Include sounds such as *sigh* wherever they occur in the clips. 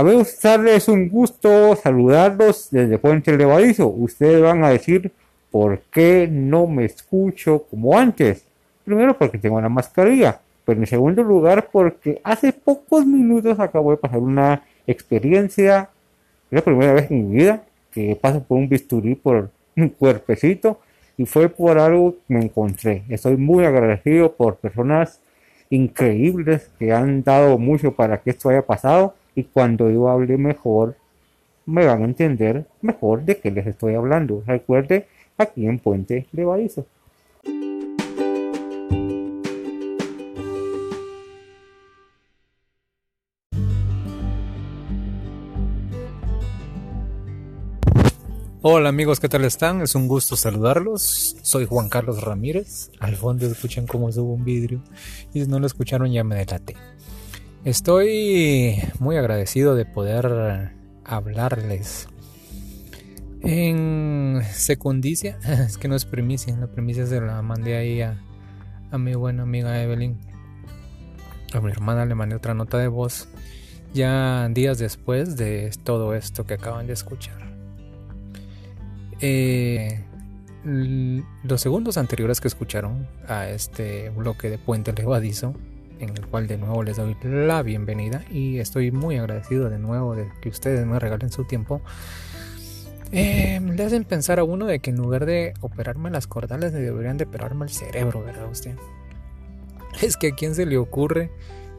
A ver, es un gusto saludarlos desde Puente Levadizo. Ustedes van a decir por qué no me escucho como antes. Primero porque tengo una mascarilla, pero en segundo lugar porque hace pocos minutos acabo de pasar una experiencia, la primera vez en mi vida que paso por un bisturí por un cuerpecito y fue por algo que me encontré. Estoy muy agradecido por personas increíbles que han dado mucho para que esto haya pasado y cuando yo hable mejor me van a entender mejor de qué les estoy hablando. Recuerde aquí en Puente de Barizo. Hola amigos, ¿qué tal están? Es un gusto saludarlos. Soy Juan Carlos Ramírez. Al fondo escuchan cómo subo un vidrio. Y si no lo escucharon ya me delaté. Estoy muy agradecido de poder hablarles en secundicia. *laughs* Es que no es primicia, la primicia se la mandé ahí a, mi buena amiga Evelyn. A mi hermana le mandé otra nota de voz ya días después de todo esto que acaban de escuchar. Eh, los segundos anteriores que escucharon a este bloque de Puente Levadizo, en el cual de nuevo les doy la bienvenida y estoy muy agradecido de nuevo de que ustedes me regalen su tiempo. Eh, le hacen pensar a uno de que en lugar de operarme las cordales deberían de operarme el cerebro, ¿verdad usted? *laughs* Es que a quién se le ocurre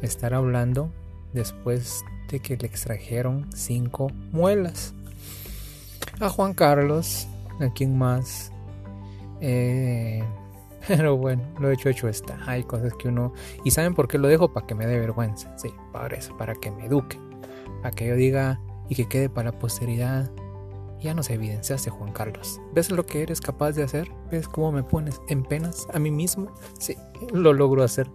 estar hablando después de que le extrajeron cinco muelas. A Juan Carlos a quién más. Eh, *laughs* pero bueno, lo hecho, hecho está. Hay cosas que uno. ¿Y saben por qué lo dejo? Para que me dé vergüenza. Sí, para eso, para que me eduque. Para que yo diga y que quede para la posteridad. Ya nos evidenciaste, Juan Carlos. ¿Ves lo que eres capaz de hacer? ¿Ves cómo me pones en penas a mí mismo? Sí, lo logro hacer.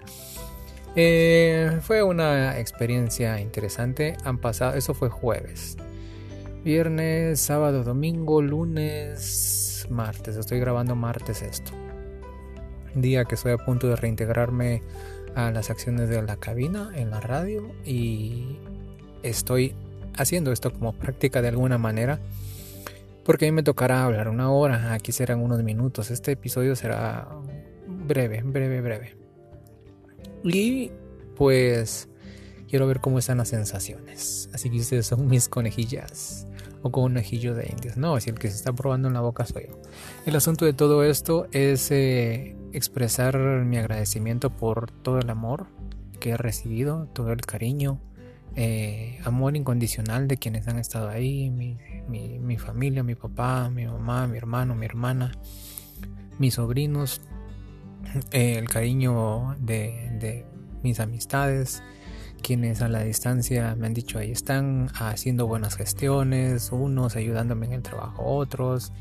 Eh, fue una experiencia interesante. Han pasado, eso fue jueves. Viernes, sábado, domingo, lunes, martes. Estoy grabando martes esto. Día que estoy a punto de reintegrarme a las acciones de la cabina en la radio y estoy haciendo esto como práctica de alguna manera. Porque a mí me tocará hablar una hora, aquí serán unos minutos. Este episodio será breve, breve, breve. Y pues quiero ver cómo están las sensaciones. Así que ustedes son mis conejillas con un ajillo de indios. No, si el que se está probando en la boca soy yo. El asunto de todo esto es eh, expresar mi agradecimiento por todo el amor que he recibido, todo el cariño, eh, amor incondicional de quienes han estado ahí, mi, mi, familia, mi papá, mi mamá, mi hermano, mi hermana, mis sobrinos, eh, el cariño de, de mis amistades, quienes a la distancia me han dicho ahí están haciendo buenas gestiones, unos ayudándome en el trabajo, otros.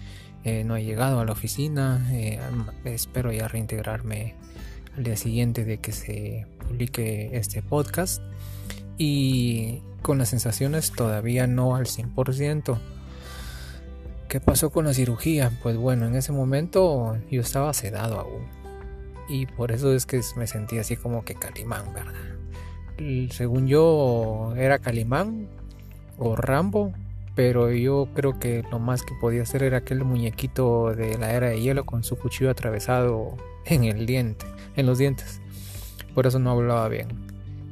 Eh, no he llegado a la oficina, eh, espero ya reintegrarme al día siguiente de que se publique este podcast y con las sensaciones todavía no al 100%. ¿Qué pasó con la cirugía? Pues bueno, en ese momento yo estaba sedado aún y por eso es que me sentí así como que calimán, ¿verdad? según yo, era Calimán o Rambo, pero yo creo que lo más que podía hacer era aquel muñequito de la era de hielo con su cuchillo atravesado en el diente, en los dientes. Por eso no hablaba bien.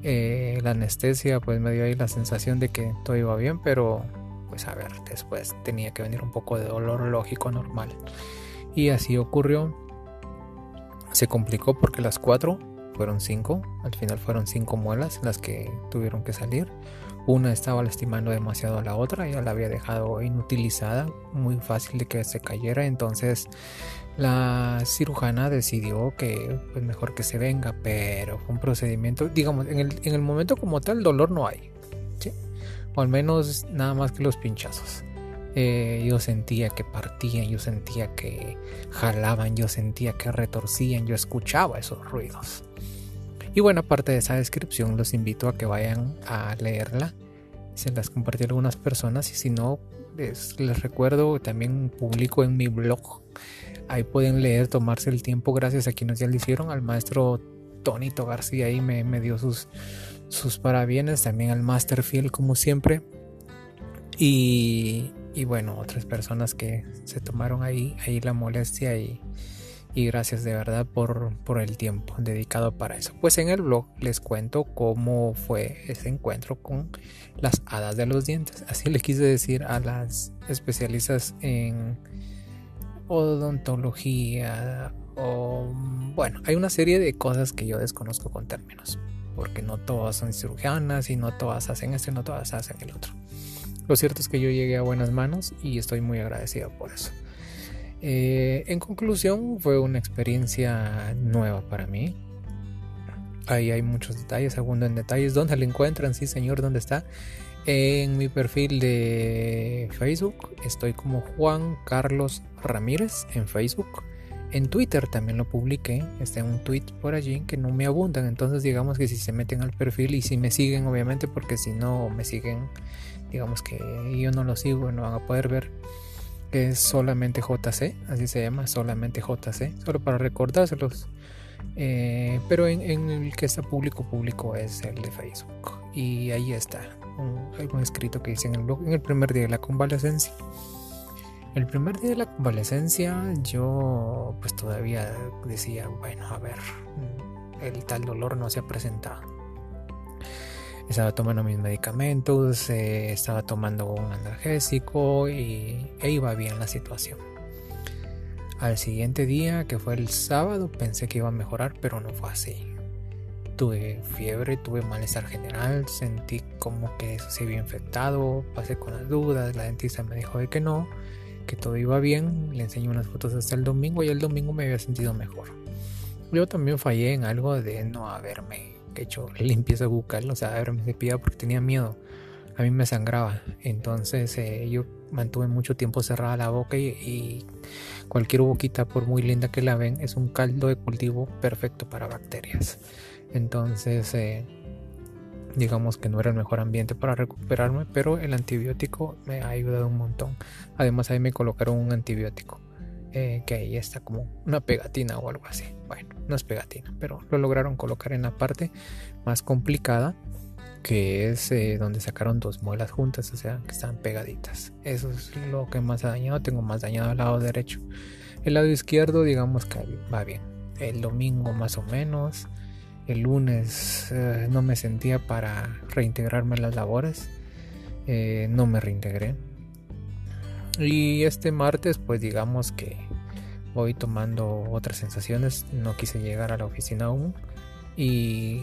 Eh, la anestesia pues me dio ahí la sensación de que todo iba bien, pero pues a ver, después tenía que venir un poco de dolor lógico normal. Y así ocurrió. Se complicó porque las cuatro fueron cinco, al final fueron cinco muelas las que tuvieron que salir. Una estaba lastimando demasiado a la otra, ya la había dejado inutilizada, muy fácil de que se cayera, entonces la cirujana decidió que pues mejor que se venga, pero fue un procedimiento, digamos, en el, en el momento como tal dolor no hay, o al menos nada más que los pinchazos. Eh, yo sentía que partían, yo sentía que jalaban, yo sentía que retorcían, yo escuchaba esos ruidos. Y bueno, aparte de esa descripción, los invito a que vayan a leerla. Se las compartí algunas personas y si no, les, recuerdo, también publico en mi blog. Ahí pueden leer, tomarse el tiempo, gracias a quienes ya lo hicieron, al maestro Tonito García ahí me, dio sus, sus parabienes, también al Master Fiel como siempre, Y, y bueno, otras personas que se tomaron ahí, ahí la molestia y, y gracias de verdad por, por, el tiempo dedicado para eso. Pues en el blog les cuento cómo fue ese encuentro con las hadas de los dientes. *laughs* Así le quise decir a las especialistas en odontología bueno, hay una serie de cosas que yo desconozco con términos, porque no todas son cirujanas y no todas hacen esto y no todas hacen el otro. Lo cierto es que yo llegué a buenas manos y estoy muy agradecido por eso. Eh, en conclusión, fue una experiencia nueva para mí. Ahí hay muchos detalles, segundo en detalles. ¿Dónde lo encuentran? Sí, señor, ¿dónde está? En mi perfil de Facebook estoy como Juan Carlos Ramírez en Facebook. En Twitter también lo publiqué, está un tweet por allí que no me abundan, entonces digamos que si se meten al perfil y si me siguen obviamente porque si no me siguen, digamos que yo no lo sigo, no van a poder ver que es solamente JC, así se llama, solamente JC, solo para recordárselos. Eh, pero en, el que está público, público es el de Facebook. Y ahí está, un, algún escrito que hice en el blog en el primer día de la convalecencia. El primer día de la convalecencia yo pues todavía decía, bueno, a ver, el tal dolor no se ha presentado estaba tomando mis medicamentos, eh, estaba tomando un analgésico y e iba bien la situación. Al siguiente día, que fue el sábado, pensé que iba a mejorar, pero no fue así. Tuve fiebre, tuve malestar general, sentí como que se había infectado, pasé con las dudas, la dentista me dijo de que no, que todo iba bien, le enseñé unas fotos hasta el domingo y el domingo me había sentido mejor. Yo también fallé en algo de no haberme he hecho *laughs* limpieza bucal, o sea, me cepillaba porque tenía miedo. A mí me sangraba, entonces eh, yo mantuve mucho tiempo cerrada la boca y, cualquier boquita, por muy linda que la ven, es un caldo de cultivo perfecto para bacterias. Entonces, eh, digamos que no era el mejor ambiente para recuperarme, pero el antibiótico me ha ayudado un montón. Además, ahí me colocaron un antibiótico. Eh, que ahí está como una pegatina o algo así. Bueno, no es pegatina, pero lo lograron colocar en la parte más complicada, que es eh, donde sacaron dos muelas juntas, o sea, que están pegaditas. Eso es lo que más ha dañado. Tengo más dañado el lado derecho. El lado izquierdo, digamos que va bien. El domingo más o menos. El lunes eh, no me sentía para reintegrarme en las labores. no me reintegré y este martes pues digamos que voy tomando otras sensaciones, no quise llegar a la oficina aún y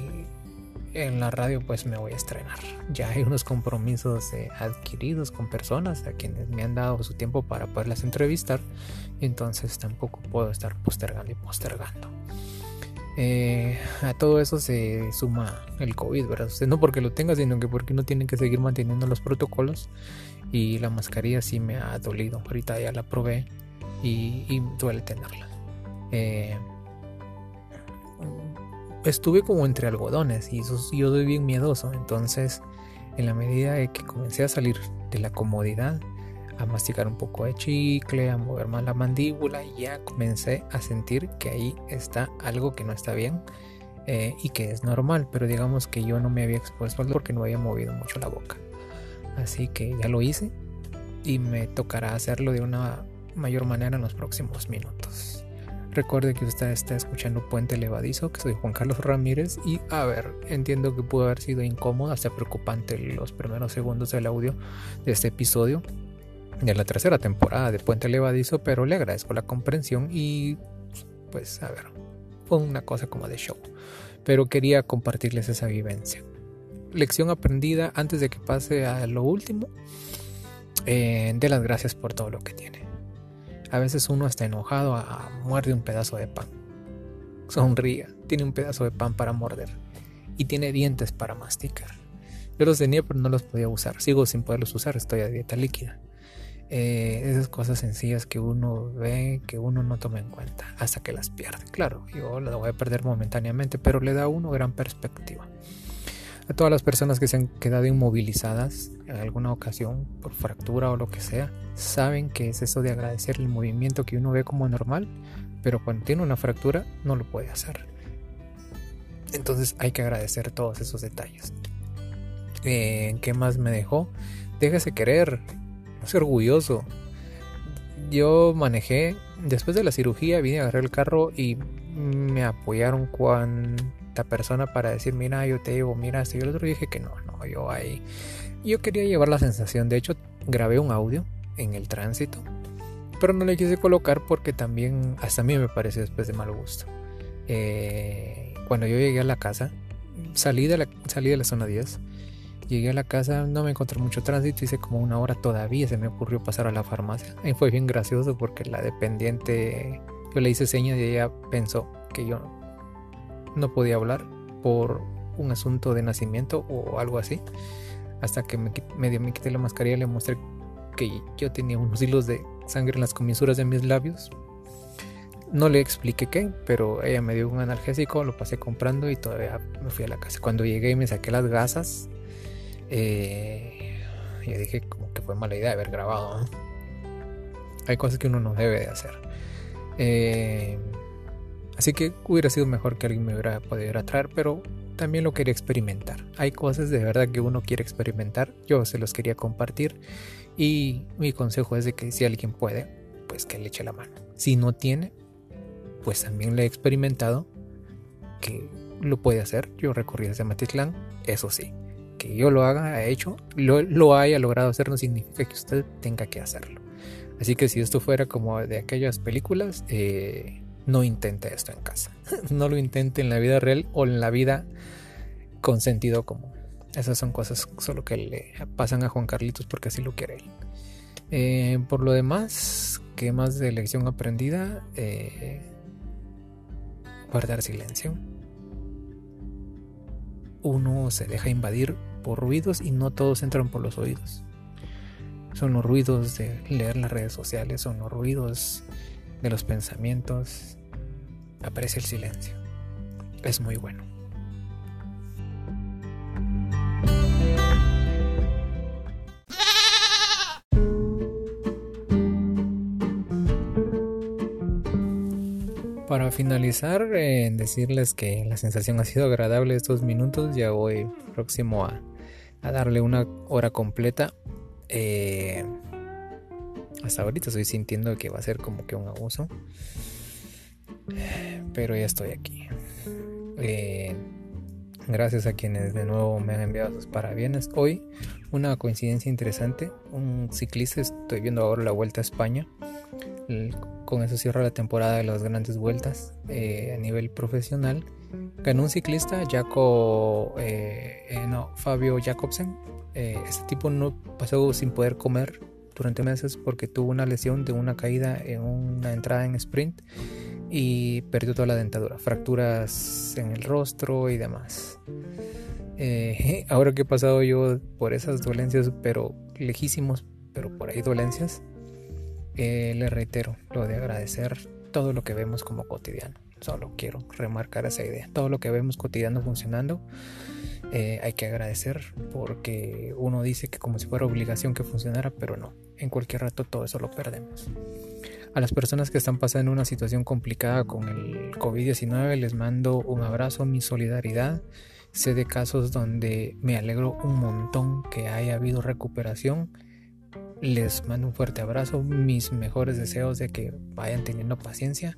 en la radio pues me voy a estrenar. *laughs* Ya hay unos compromisos eh, adquiridos con personas a quienes me han dado su tiempo para poderlas entrevistar, entonces tampoco puedo estar postergando y postergando. Eh, a todo eso se suma el COVID, ¿verdad? no porque lo tenga, sino que porque uno tiene que seguir manteniendo los protocolos y la mascarilla sí me ha dolido. Ahorita ya la probé y, duele tenerla. Eh, estuve como entre algodones y yo soy bien miedoso. Entonces, en la medida de que comencé a salir de la comodidad, a masticar un poco de chicle, a mover más la mandíbula, ya comencé a sentir que ahí está algo que no está bien. Eh, y que es normal, pero digamos que yo no me había expuesto porque no había movido mucho la boca. Así que ya lo hice y me tocará hacerlo de una mayor manera en los próximos minutos. Recuerde que usted está escuchando Puente Levadizo, que soy Juan Carlos Ramírez y a ver, entiendo que pudo haber sido incómodo, hasta preocupante los primeros segundos del audio de este episodio de la tercera temporada de Puente Levadizo, pero le agradezco la comprensión y pues a ver, fue una cosa como de show, pero quería compartirles esa vivencia lección aprendida antes de que pase a lo último, eh, de las gracias por todo lo que tiene. A veces uno está enojado, a, muerde un pedazo de pan. Sonría, tiene un pedazo de pan para morder y tiene dientes para masticar. Yo los tenía pero no los podía usar. Sigo sin poderlos usar, estoy a dieta líquida. Eh, esas cosas sencillas que uno ve, que uno no toma en cuenta hasta que las pierde. Claro, yo las voy a perder momentáneamente, pero le da a uno gran perspectiva. Todas las personas que se han quedado inmovilizadas en alguna ocasión por fractura o lo que sea, saben que es eso de agradecer el movimiento que uno ve como normal, pero cuando tiene una fractura no lo puede hacer. Entonces hay que agradecer todos esos detalles. Eh, ¿Qué más me dejó? Déjese querer, no sea orgulloso. Yo manejé, después de la cirugía vine a agarrar el carro y me apoyaron cuanta persona para decir, mira, yo te llevo, mira, si yo el otro dije que no, no, yo ahí. Yo quería llevar la sensación, de hecho grabé un audio en el tránsito, pero no le quise colocar porque también hasta a mí me pareció después de mal gusto. Eh, cuando yo llegué a la casa, salí de la, salí de la zona 10, llegué a la casa, no me encontré mucho tránsito, hice como una hora todavía, se me ocurrió pasar a la farmacia. Y fue bien gracioso porque la dependiente, yo le hice señas y ella pensó que yo no podía hablar por un asunto de nacimiento o algo así. Hasta que me, medio me quité la mascarilla y le mostré que yo tenía unos hilos de sangre en las comisuras de mis labios. No le expliqué qué, pero ella me dio un analgésico, lo pasé comprando y todavía me fui a la casa. Cuando llegué y me saqué las gasas, eh, yo dije como que fue mala idea haber grabado. Hay cosas que uno no debe de hacer. Eh, así que hubiera sido mejor que alguien me hubiera podido atraer, pero también lo quería experimentar. Hay cosas de verdad que uno quiere experimentar. Yo se los quería compartir. Y mi consejo es de que si alguien puede, pues que le eche la mano. Si no tiene, pues también le he experimentado que lo puede hacer. Yo recorrí desde Matitlán, eso sí. Que yo lo haga, hecho, lo, haya logrado hacer no significa que usted tenga que hacerlo. Así que si esto fuera como de aquellas películas, eh, no intente esto en casa. *laughs* no lo intente en la vida real o en la vida con sentido común. Esas son cosas solo que le pasan a Juan Carlitos porque así lo quiere él. Eh, por lo demás, ¿qué más de lección aprendida? Eh, guardar silencio. Uno se deja invadir por ruidos y no todos entran por los oídos. Son los ruidos de leer las redes sociales, son los ruidos de los pensamientos, aparece el silencio. Es muy bueno. Para finalizar, decirles que la sensación ha sido agradable estos minutos. Ya voy próximo a, darle una hora completa. Eh, hasta ahorita estoy sintiendo que va a ser como que un abuso. Pero ya estoy aquí. Eh, gracias a quienes de nuevo me han enviado sus parabienes. Hoy una coincidencia interesante. Un ciclista, estoy viendo ahora la Vuelta a España. con eso cierra la temporada de las grandes vueltas eh, a nivel profesional. Ganó un ciclista, Jaco, eh, no, Fabio Jacobsen. este tipo no pasó sin poder comer durante meses porque tuvo una lesión de una caída en una entrada en sprint y perdió toda la dentadura, fracturas en el rostro y demás. Eh, *laughs* ahora que he pasado yo por esas dolencias, pero lejísimos, pero por ahí dolencias, eh, le reitero lo de agradecer todo lo que vemos como cotidiano. Solo quiero remarcar esa idea. Todo lo que vemos cotidiano funcionando eh, hay que agradecer porque uno dice que como si fuera obligación que funcionara, pero no. En cualquier rato todo eso lo perdemos. A las personas que están pasando una situación complicada con el COVID-19 les mando un abrazo, mi solidaridad. Sé de casos donde me alegro un montón que haya habido recuperación. Les mando un fuerte abrazo, mis mejores deseos de que vayan teniendo paciencia.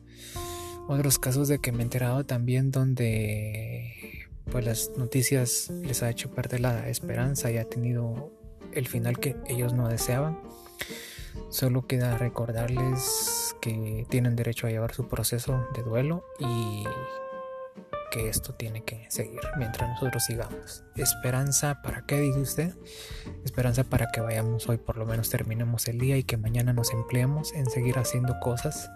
Otros casos de que me he enterado también donde pues las noticias les ha hecho perder la esperanza y ha tenido el final que ellos no deseaban. Solo queda recordarles que tienen derecho a llevar su proceso de duelo y que esto tiene que seguir mientras nosotros sigamos. Esperanza para qué dice usted? Esperanza para que vayamos hoy por lo menos terminemos el día y que mañana nos empleemos en seguir haciendo cosas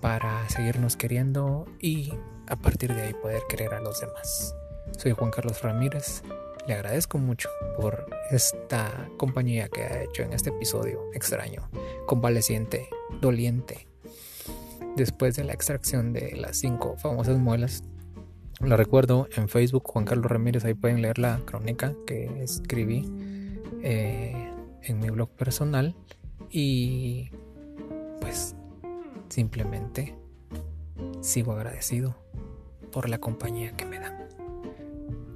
para seguirnos queriendo y a partir de ahí poder querer a los demás. Soy Juan Carlos Ramírez. Le agradezco mucho por esta compañía que ha hecho en este episodio extraño, convaleciente, doliente. Después de la extracción de las cinco famosas muelas, la recuerdo en Facebook, Juan Carlos Ramírez, ahí pueden leer la crónica que escribí eh, en mi blog personal. Y pues simplemente sigo agradecido por la compañía que me dan.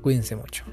Cuídense mucho.